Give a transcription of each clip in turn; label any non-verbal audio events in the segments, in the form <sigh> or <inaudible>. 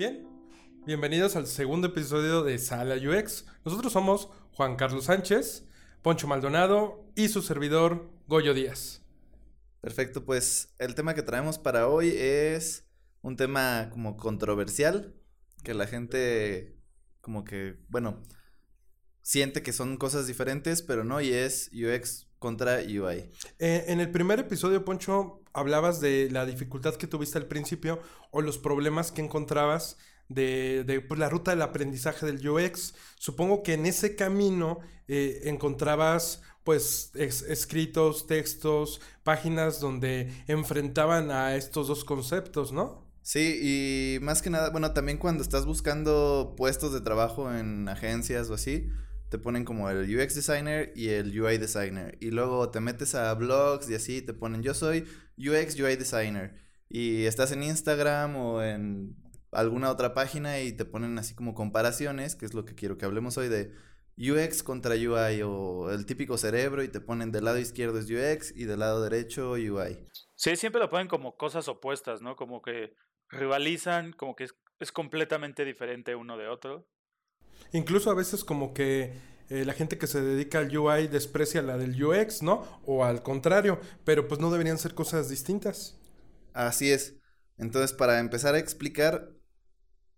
Bien, bienvenidos al segundo episodio de Sala UX. Nosotros somos Juan Carlos Sánchez, Poncho Maldonado y su servidor Goyo Díaz. Perfecto, pues el tema que traemos para hoy es un tema como controversial, que la gente como que, bueno, siente que son cosas diferentes, pero no, y es UX contra UI. Eh, en el primer episodio, Poncho, hablabas de la dificultad que tuviste al principio o los problemas que encontrabas de, de pues, la ruta del aprendizaje del UX. Supongo que en ese camino eh, encontrabas pues escritos, textos, páginas donde enfrentaban a estos dos conceptos, ¿no? Sí, y más que nada, bueno, también cuando estás buscando puestos de trabajo en agencias o así, te ponen como el UX designer y el UI designer. Y luego te metes a blogs y así te ponen yo soy UX UI designer. Y estás en Instagram o en alguna otra página y te ponen así como comparaciones, que es lo que quiero que hablemos hoy de UX contra UI o el típico cerebro y te ponen del lado izquierdo es UX y del lado derecho UI. Sí, siempre lo ponen como cosas opuestas, ¿no? Como que rivalizan, como que es, completamente diferente uno de otro. Incluso a veces como que eh, la gente que se dedica al UI desprecia la del UX, ¿no? O al contrario, pero pues no deberían ser cosas distintas. Así es. Entonces, para empezar a explicar,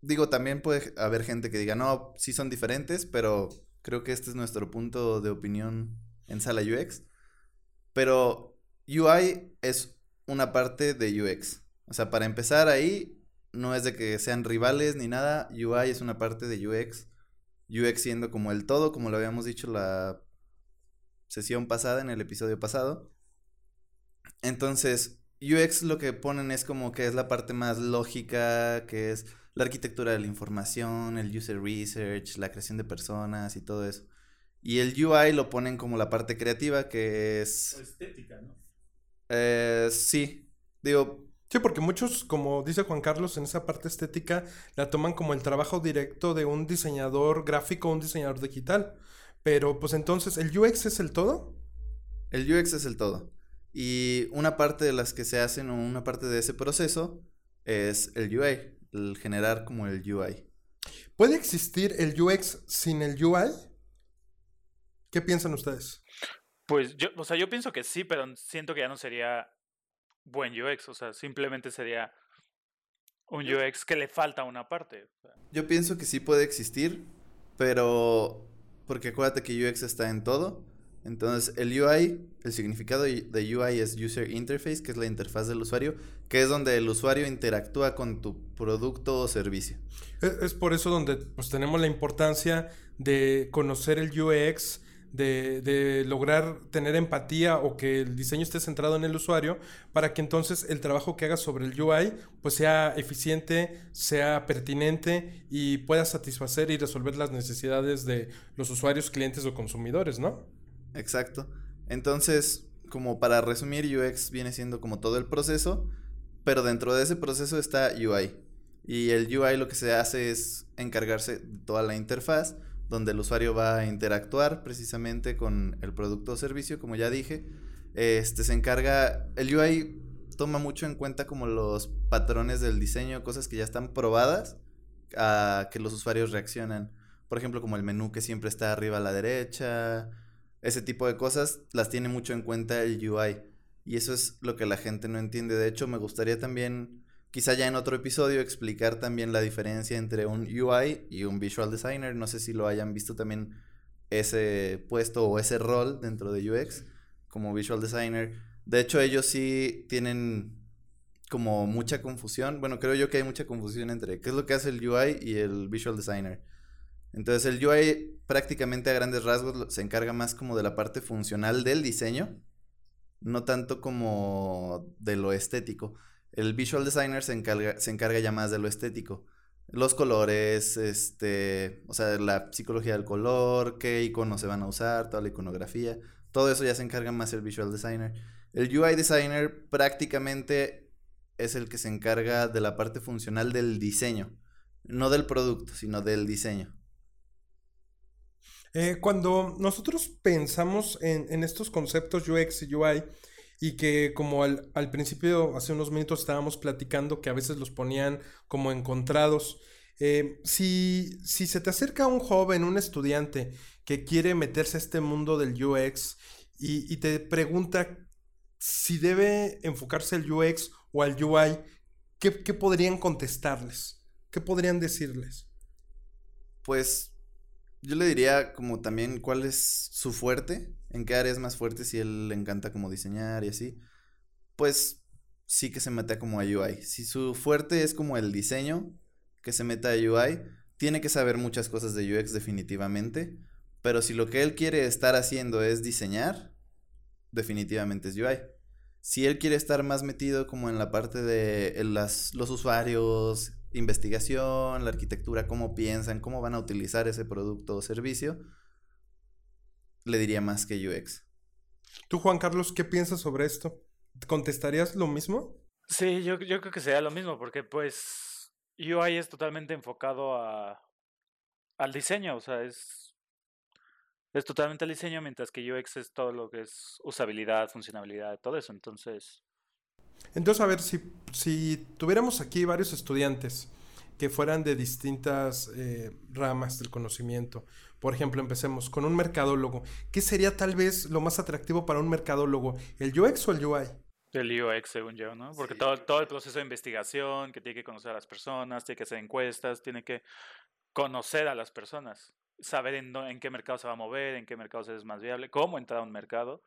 digo, también puede haber gente que diga, no, sí son diferentes, pero creo que este es nuestro punto de opinión en sala UX. Pero UI es una parte de UX. O sea, para empezar ahí, no es de que sean rivales ni nada. UI es una parte de UX. UX siendo como el todo, como lo habíamos dicho la sesión pasada, en el episodio pasado. Entonces, UX lo que ponen es como que es la parte más lógica, que es la arquitectura de la información, el user research, la creación de personas y todo eso. Y el UI lo ponen como la parte creativa, que es... estética, ¿no? Eh, sí. Digo, Sí, porque muchos, como dice Juan Carlos, en esa parte estética la toman como el trabajo directo de un diseñador gráfico o un diseñador digital. Pero pues entonces, ¿el UX es el todo? El UX es el todo. Y una parte de las que se hacen o una parte de ese proceso es el UI, el generar como el UI. ¿Puede existir el UX sin el UI? ¿Qué piensan ustedes? Pues yo, o sea, yo pienso que sí, pero siento que ya no sería buen UX, o sea, simplemente sería un UX que le falta una parte. Yo pienso que sí puede existir, pero porque acuérdate que UX está en todo. Entonces, el UI, el significado de UI es User Interface, que es la interfaz del usuario, que es donde el usuario interactúa con tu producto o servicio. Es, por eso donde pues, tenemos la importancia de conocer el UX, de, lograr tener empatía o que el diseño esté centrado en el usuario para que entonces el trabajo que hagas sobre el UI pues sea eficiente, sea pertinente y pueda satisfacer y resolver las necesidades de los usuarios, clientes o consumidores, ¿no? Exacto. Entonces, como para resumir, UX viene siendo como todo el proceso, pero dentro de ese proceso está UI. Y el UI lo que se hace es encargarse de toda la interfaz donde el usuario va a interactuar precisamente con el producto o servicio, como ya dije. Este se encarga, el UI toma mucho en cuenta como los patrones del diseño, cosas que ya están probadas a que los usuarios reaccionan. Por ejemplo, como el menú que siempre está arriba a la derecha, ese tipo de cosas las tiene mucho en cuenta el UI. Y eso es lo que la gente no entiende. De hecho, me gustaría también quizá ya en otro episodio explicar también la diferencia entre un UI y un visual designer. No sé si lo hayan visto también ese puesto o ese rol dentro de UX como visual designer. De hecho, ellos sí tienen como mucha confusión. Bueno, creo yo que hay mucha confusión entre qué es lo que hace el UI y el visual designer. Entonces, el UI prácticamente a grandes rasgos se encarga más como de la parte funcional del diseño, no tanto como de lo estético. El visual designer se encarga, se encarga ya más de lo estético. Los colores, este, o sea, la psicología del color, qué iconos se van a usar, toda la iconografía, todo eso ya se encarga más el visual designer. El UI designer prácticamente es el que se encarga de la parte funcional del diseño, no del producto, sino del diseño. Eh, cuando nosotros pensamos en, en, estos conceptos UX y UI, y que como al, al, principio, hace unos minutos estábamos platicando que a veces los ponían como encontrados. Eh, si, si se te acerca un joven, un estudiante que quiere meterse a este mundo del UX y, y te pregunta si debe enfocarse al UX o al UI, ¿qué, ¿qué, podrían contestarles? ¿Qué podrían decirles? Pues yo le diría como también cuál es su fuerte, en qué área es más fuerte, si él le encanta como diseñar y así. Pues sí que se meta como a UI. Si su fuerte es como el diseño, que se meta a UI, tiene que saber muchas cosas de UX definitivamente, pero si lo que él quiere estar haciendo es diseñar, definitivamente es UI. Si él quiere estar más metido como en la parte de las, los usuarios, investigación, la arquitectura, cómo piensan, cómo van a utilizar ese producto o servicio, le diría más que UX. Tú, Juan Carlos, ¿qué piensas sobre esto? ¿Contestarías lo mismo? Sí, yo, yo creo que sería lo mismo, porque pues UI es totalmente enfocado a, al diseño, o sea, es, es totalmente al diseño, mientras que UX es todo lo que es usabilidad, funcionalidad, todo eso. Entonces, entonces, a ver, si, si tuviéramos aquí varios estudiantes que fueran de distintas eh, ramas del conocimiento, por ejemplo, empecemos con un mercadólogo, ¿qué sería tal vez lo más atractivo para un mercadólogo? ¿El UX o el UI? El UX, según yo, ¿no? Porque todo, todo el proceso de investigación, que tiene que conocer a las personas, tiene que hacer encuestas, tiene que conocer a las personas, saber en, en qué mercado se va a mover, en qué mercado es más viable, cómo entrar a un mercado.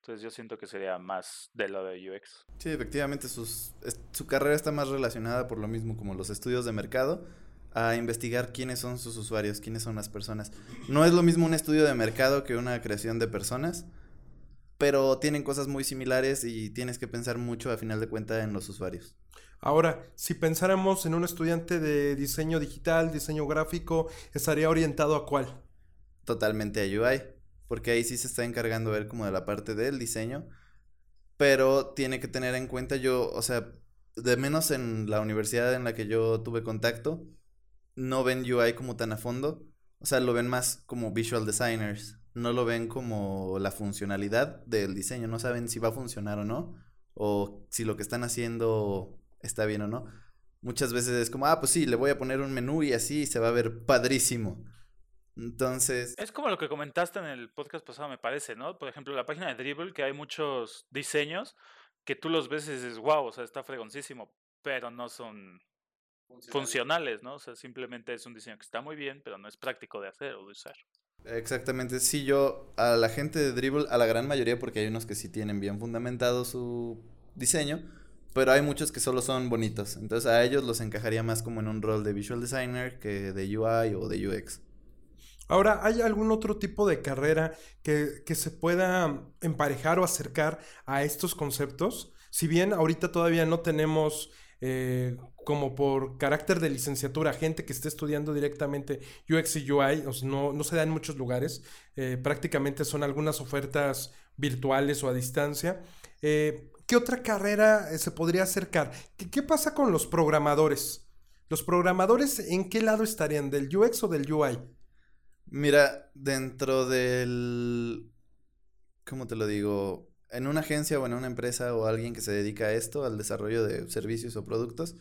Entonces yo siento que sería más de lo de UX. Sí, efectivamente, sus, su carrera está más relacionada por lo mismo como los estudios de mercado a investigar quiénes son sus usuarios, quiénes son las personas. No es lo mismo un estudio de mercado que una creación de personas, pero tienen cosas muy similares y tienes que pensar mucho a final de cuentas en los usuarios. Ahora, si pensáramos en un estudiante de diseño digital, diseño gráfico, ¿estaría orientado a cuál? Totalmente a UI porque ahí sí se está encargando él como de la parte del diseño, pero tiene que tener en cuenta yo, o sea, de menos en la universidad en la que yo tuve contacto, no ven UI como tan a fondo, o sea, lo ven más como visual designers, no lo ven como la funcionalidad del diseño, no saben si va a funcionar o no, o si lo que están haciendo está bien o no. Muchas veces es como, ah, pues sí, le voy a poner un menú y así se va a ver padrísimo. Entonces. Es como lo que comentaste en el podcast pasado, me parece, ¿no? Por ejemplo, la página de Dribble, que hay muchos diseños que tú los ves y dices, wow, o sea, está fregoncísimo, pero no son funcionales. ¿no? O sea, simplemente es un diseño que está muy bien, pero no es práctico de hacer o de usar. Exactamente, sí, yo a la gente de Dribble, a la gran mayoría, porque hay unos que sí tienen bien fundamentado su diseño, pero hay muchos que solo son bonitos. Entonces a ellos los encajaría más como en un rol de visual designer que de UI o de UX. Ahora, ¿hay algún otro tipo de carrera que, se pueda emparejar o acercar a estos conceptos? Si bien ahorita todavía no tenemos eh, como por carácter de licenciatura gente que esté estudiando directamente UX y UI, no, no se da en muchos lugares, eh, prácticamente son algunas ofertas virtuales o a distancia. Eh, ¿Qué otra carrera se podría acercar? ¿Qué, ¿Qué pasa con los programadores? ¿Los programadores en qué lado estarían? ¿Del UX o del UI? Mira, dentro del... ¿Cómo te lo digo? En una agencia o en una empresa o alguien que se dedica a esto, al desarrollo de servicios o productos,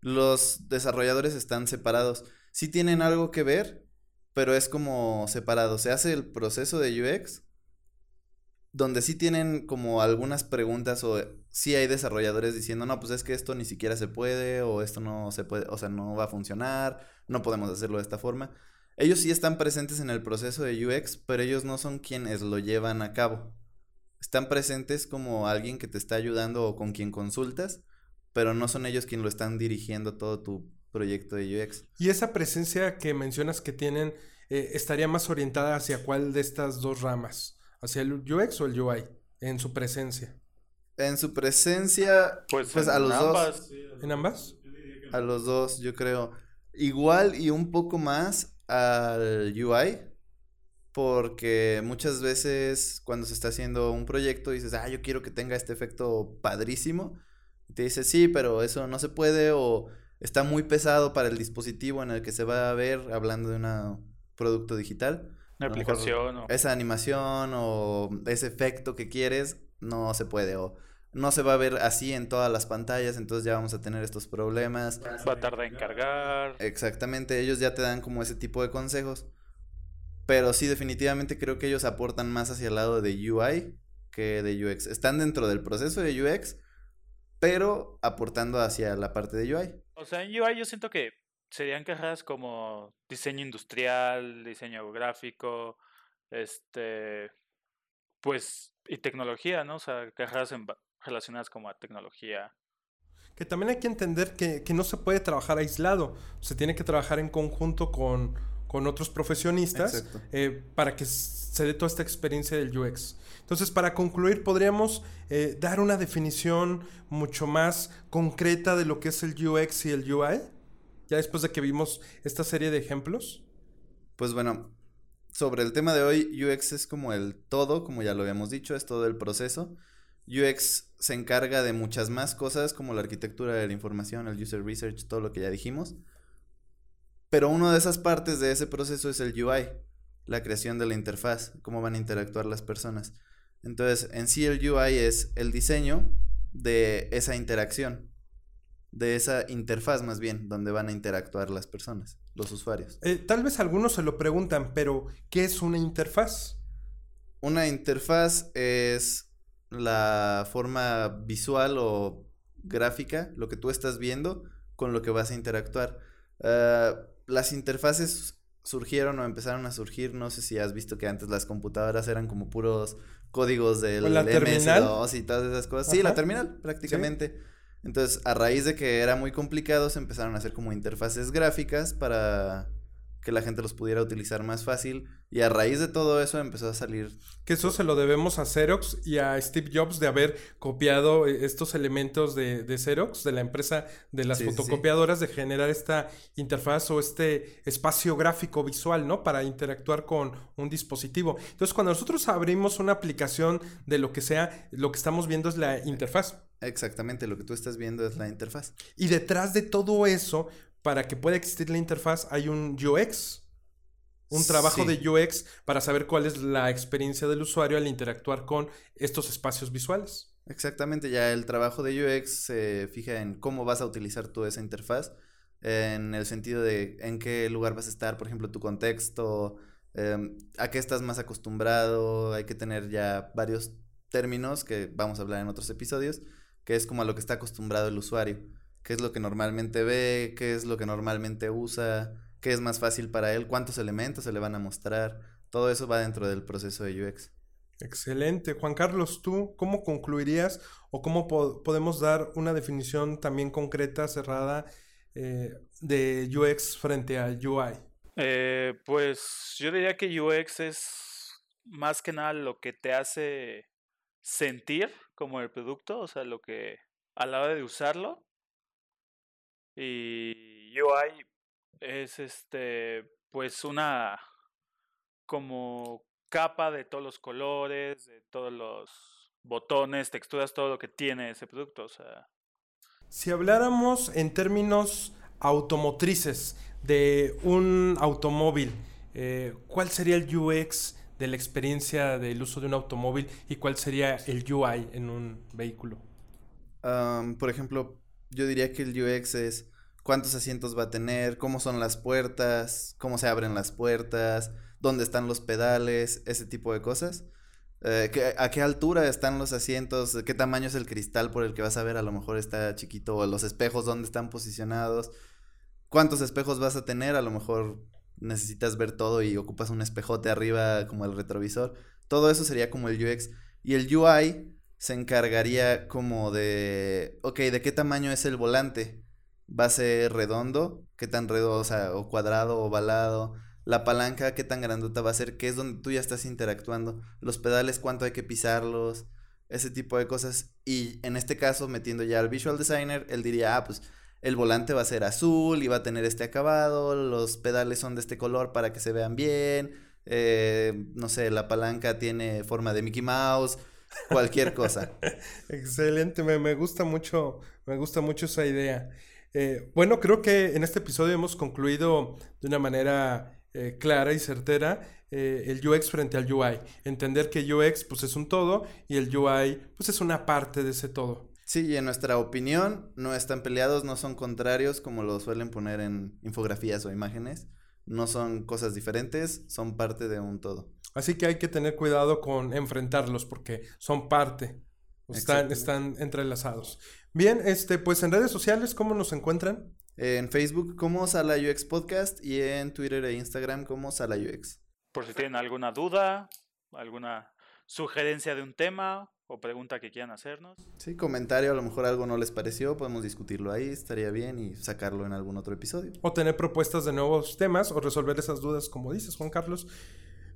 los desarrolladores están separados. Sí tienen algo que ver, pero es como separado. Se hace el proceso de UX, donde sí tienen como algunas preguntas o sí hay desarrolladores diciendo, no, pues es que esto ni siquiera se puede o esto no se puede, o sea, no va a funcionar, no podemos hacerlo de esta forma. Ellos sí están presentes en el proceso de UX, pero ellos no son quienes lo llevan a cabo. Están presentes como alguien que te está ayudando o con quien consultas, pero no son ellos quienes lo están dirigiendo todo tu proyecto de UX. Y esa presencia que mencionas que tienen eh, estaría más orientada hacia cuál de estas dos ramas, hacia el UX o el UI, en su presencia. En su presencia, pues, pues a los dos. ¿En ambas? A los dos, yo creo. Igual y un poco más al UI porque muchas veces cuando se está haciendo un proyecto dices, ah, yo quiero que tenga este efecto padrísimo. Y te dice, sí, pero eso no se puede o está muy pesado para el dispositivo en el que se va a ver hablando de un producto digital. Una aplicación. O... Esa animación o ese efecto que quieres no se puede o no se va a ver así en todas las pantallas, entonces ya vamos a tener estos problemas. Va a tardar en cargar. Exactamente, ellos ya te dan como ese tipo de consejos. Pero sí, definitivamente creo que ellos aportan más hacia el lado de UI que de UX. Están dentro del proceso de UX, pero aportando hacia la parte de UI. O sea, en UI yo siento que serían carreras como diseño industrial, diseño gráfico, este, pues, y tecnología, ¿no? O sea, carreras relacionadas como a tecnología. Que también hay que entender que, que no se puede trabajar aislado, se tiene que trabajar en conjunto con, con otros profesionistas eh, para que se dé toda esta experiencia del UX. Entonces, para concluir, podríamos eh, dar una definición mucho más concreta de lo que es el UX y el UI, ya después de que vimos esta serie de ejemplos. Pues bueno, sobre el tema de hoy, UX es como el todo, como ya lo habíamos dicho, es todo el proceso. UX se encarga de muchas más cosas como la arquitectura de la información, el user research, todo lo que ya dijimos. Pero una de esas partes de ese proceso es el UI, la creación de la interfaz, cómo van a interactuar las personas. Entonces, en sí el UI es el diseño de esa interacción, de esa interfaz más bien, donde van a interactuar las personas, los usuarios. Eh, tal vez algunos se lo preguntan, pero ¿qué es una interfaz? Una interfaz es la forma visual o gráfica, lo que tú estás viendo con lo que vas a interactuar. Ah, las interfaces surgieron o empezaron a surgir, no sé si has visto que antes las computadoras eran como puros códigos del MS2 y todas esas cosas. Sí, la terminal, prácticamente. Entonces, a raíz de que era muy complicado, se empezaron a hacer como interfaces gráficas para que la gente los pudiera utilizar más fácil. Y a raíz de todo eso empezó a salir. Que eso se lo debemos a Xerox y a Steve Jobs de haber copiado eh, estos elementos de, de Xerox, de la empresa de las fotocopiadoras, de generar esta interfaz o este espacio gráfico visual, ¿no? Para interactuar con un dispositivo. Entonces, cuando nosotros abrimos una aplicación de lo que sea, lo que estamos viendo es la interfaz. Exactamente, lo que tú estás viendo es la interfaz. Y detrás de todo eso, para que pueda existir la interfaz hay un UX, un trabajo de UX para saber cuál es la experiencia del usuario al interactuar con estos espacios visuales. Exactamente, ya el trabajo de UX se fija en cómo vas a utilizar tú esa interfaz, en el sentido de en qué lugar vas a estar, por ejemplo, tu contexto, em, a qué estás más acostumbrado, hay que tener ya varios términos que vamos a hablar en otros episodios, que es como a lo que está acostumbrado el usuario qué es lo que normalmente ve, qué es lo que normalmente usa, qué es más fácil para él, cuántos elementos se le van a mostrar. Todo eso va dentro del proceso de UX. Excelente. Juan Carlos, ¿tú cómo concluirías o cómo podemos dar una definición también concreta, cerrada eh, de UX frente a UI? Eh, pues yo diría que UX es más que nada lo que te hace sentir como el producto, o sea, lo que a la hora de usarlo, y UI es este, pues una como capa de todos los colores, de todos los botones, texturas, todo lo que tiene ese producto. O sea. Si habláramos en términos automotrices de un automóvil, eh, ¿cuál sería el UX de la experiencia del uso de un automóvil y cuál sería el UI en un vehículo? por ejemplo, yo diría que el UX es cuántos asientos va a tener, cómo son las puertas, cómo se abren las puertas, dónde están los pedales, ese tipo de cosas. Eh, a qué altura están los asientos, qué tamaño es el cristal por el que vas a ver, a lo mejor está chiquito, o los espejos, dónde están posicionados, cuántos espejos vas a tener, a lo mejor necesitas ver todo y ocupas un espejote arriba como el retrovisor. Todo eso sería como el UX. Y el UI se encargaría como de, ok, ¿de qué tamaño es el volante? ¿Va a ser redondo? ¿Qué tan redondo, o sea, o cuadrado, ovalado? La palanca, ¿qué tan grandota va a ser? ¿Qué es donde tú ya estás interactuando? Los pedales, ¿cuánto hay que pisarlos? Ese tipo de cosas. Y en este caso, metiendo ya al visual designer, él diría, ah, pues el volante va a ser azul y va a tener este acabado, los pedales son de este color para que se vean bien, eh, no sé, la palanca tiene forma de Mickey Mouse, cualquier cosa. <laughs> Excelente, me, me, gusta mucho, me gusta mucho esa idea. Eh, bueno, creo que en este episodio hemos concluido de una manera eh, clara y certera eh, el UX frente al UI. Entender que UX pues es un todo y el UI pues es una parte de ese todo. Sí, y en nuestra opinión no están peleados, no son contrarios como lo suelen poner en infografías o imágenes. No son cosas diferentes, son parte de un todo. Así que hay que tener cuidado con enfrentarlos porque son parte, están, están entrelazados. Bien, este, pues en redes sociales, ¿cómo nos encuentran? En Facebook como Sala UX Podcast y en Twitter e Instagram como Sala UX. Por si tienen alguna duda, alguna sugerencia de un tema o pregunta que quieran hacernos. Sí, comentario, a lo mejor algo no les pareció, podemos discutirlo ahí, estaría bien y sacarlo en algún otro episodio. O tener propuestas de nuevos temas o resolver esas dudas, como dices, Juan Carlos.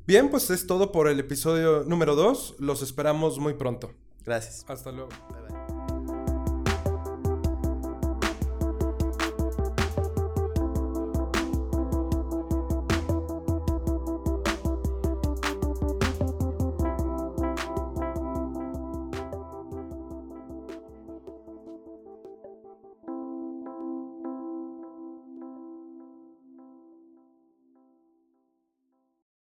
Bien, pues es todo por el episodio número 2. Los esperamos muy pronto. Gracias. Hasta luego.